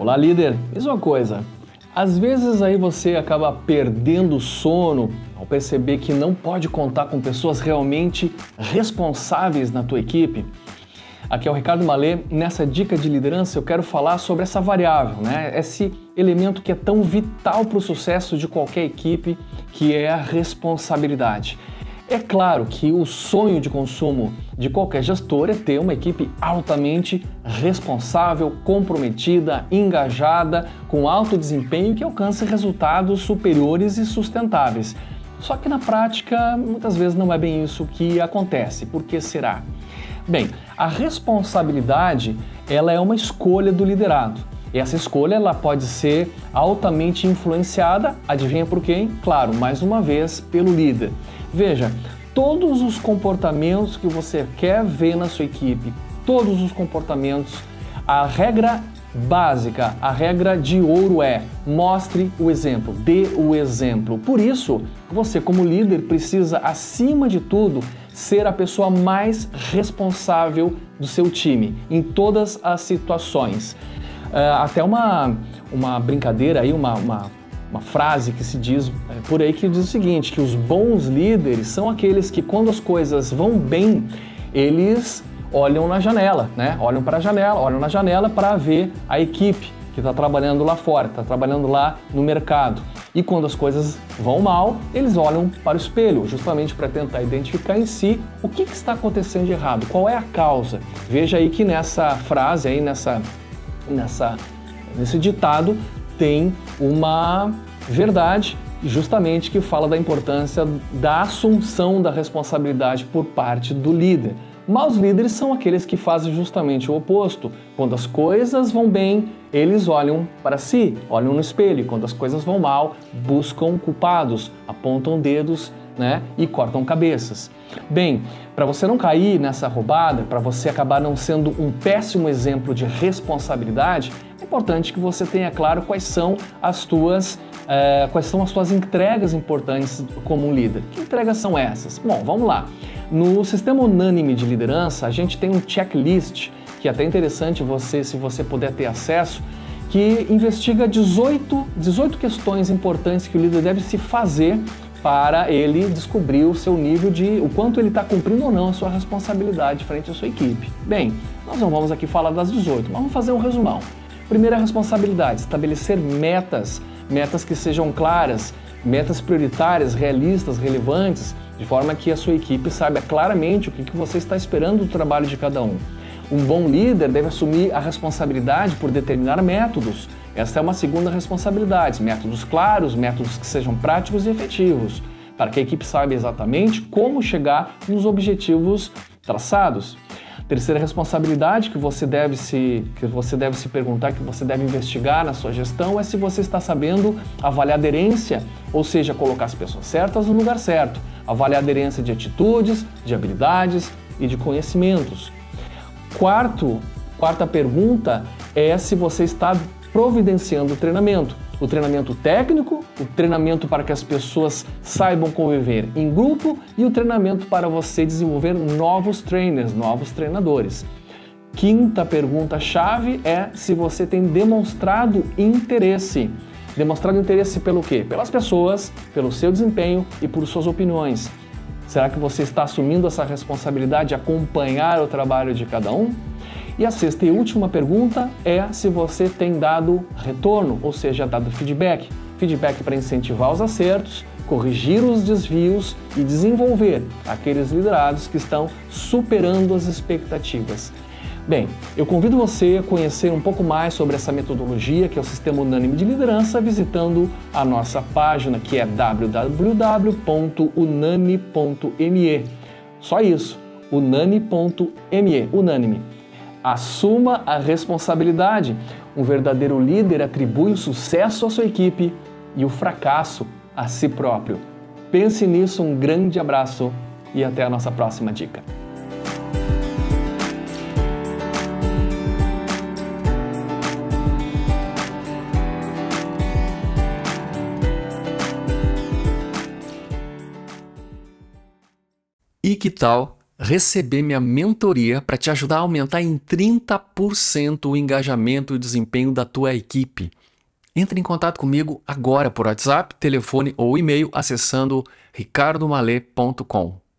Olá, líder. Diz uma coisa. Às vezes aí você acaba perdendo o sono ao perceber que não pode contar com pessoas realmente responsáveis na tua equipe. Aqui é o Ricardo Malê. Nessa dica de liderança eu quero falar sobre essa variável, né? Esse elemento que é tão vital para o sucesso de qualquer equipe, que é a responsabilidade. É claro que o sonho de consumo de qualquer gestor é ter uma equipe altamente responsável, comprometida, engajada, com alto desempenho que alcance resultados superiores e sustentáveis. Só que na prática, muitas vezes não é bem isso que acontece. Por que será? Bem, a responsabilidade ela é uma escolha do liderado. E essa escolha ela pode ser altamente influenciada, adivinha por quem? Claro, mais uma vez, pelo líder. Veja, todos os comportamentos que você quer ver na sua equipe, todos os comportamentos, a regra básica, a regra de ouro é mostre o exemplo, dê o exemplo. Por isso, você como líder precisa, acima de tudo, ser a pessoa mais responsável do seu time em todas as situações. Uh, até uma, uma brincadeira aí, uma, uma uma frase que se diz é, por aí que diz o seguinte, que os bons líderes são aqueles que quando as coisas vão bem, eles olham na janela, né? Olham para a janela, olham na janela para ver a equipe que está trabalhando lá fora, está trabalhando lá no mercado. E quando as coisas vão mal, eles olham para o espelho, justamente para tentar identificar em si o que, que, está acontecendo de errado, qual é a causa. Veja aí que nessa frase aí, nessa, nessa, nesse ditado, tem uma verdade justamente que fala da importância da assunção da responsabilidade por parte do líder. Maus líderes são aqueles que fazem justamente o oposto. Quando as coisas vão bem, eles olham para si, olham no espelho. Quando as coisas vão mal, buscam culpados, apontam dedos né, e cortam cabeças. Bem, para você não cair nessa roubada, para você acabar não sendo um péssimo exemplo de responsabilidade, é importante que você tenha claro quais são as tuas é, quais são as suas entregas importantes como um líder. Que entregas são essas? Bom, vamos lá. No sistema unânime de liderança, a gente tem um checklist que é até interessante você, se você puder ter acesso, que investiga 18, 18 questões importantes que o líder deve se fazer para ele descobrir o seu nível de o quanto ele está cumprindo ou não a sua responsabilidade frente à sua equipe. Bem, nós não vamos aqui falar das 18, mas vamos fazer um resumão. Primeira responsabilidade: estabelecer metas, metas que sejam claras, metas prioritárias, realistas, relevantes, de forma que a sua equipe saiba claramente o que você está esperando do trabalho de cada um. Um bom líder deve assumir a responsabilidade por determinar métodos, esta é uma segunda responsabilidade, métodos claros, métodos que sejam práticos e efetivos, para que a equipe saiba exatamente como chegar nos objetivos traçados. Terceira responsabilidade que você deve se que você deve se perguntar, que você deve investigar na sua gestão é se você está sabendo avaliar aderência, ou seja, colocar as pessoas certas no lugar certo, avaliar aderência de atitudes, de habilidades e de conhecimentos. Quarto, quarta pergunta é se você está providenciando o treinamento. O treinamento técnico, o treinamento para que as pessoas saibam conviver em grupo e o treinamento para você desenvolver novos trainers, novos treinadores. Quinta pergunta-chave é se você tem demonstrado interesse. Demonstrado interesse pelo quê? Pelas pessoas, pelo seu desempenho e por suas opiniões. Será que você está assumindo essa responsabilidade de acompanhar o trabalho de cada um? E a sexta e última pergunta é se você tem dado retorno, ou seja, dado feedback. Feedback para incentivar os acertos, corrigir os desvios e desenvolver aqueles liderados que estão superando as expectativas. Bem, eu convido você a conhecer um pouco mais sobre essa metodologia, que é o Sistema Unânime de Liderança, visitando a nossa página, que é www.unani.me. Só isso, unani.me, unânime. Assuma a responsabilidade. Um verdadeiro líder atribui o sucesso à sua equipe e o fracasso a si próprio. Pense nisso, um grande abraço e até a nossa próxima dica. E que tal receber minha mentoria para te ajudar a aumentar em 30% o engajamento e desempenho da tua equipe. Entre em contato comigo agora por WhatsApp, telefone ou e-mail acessando ricardomale.com.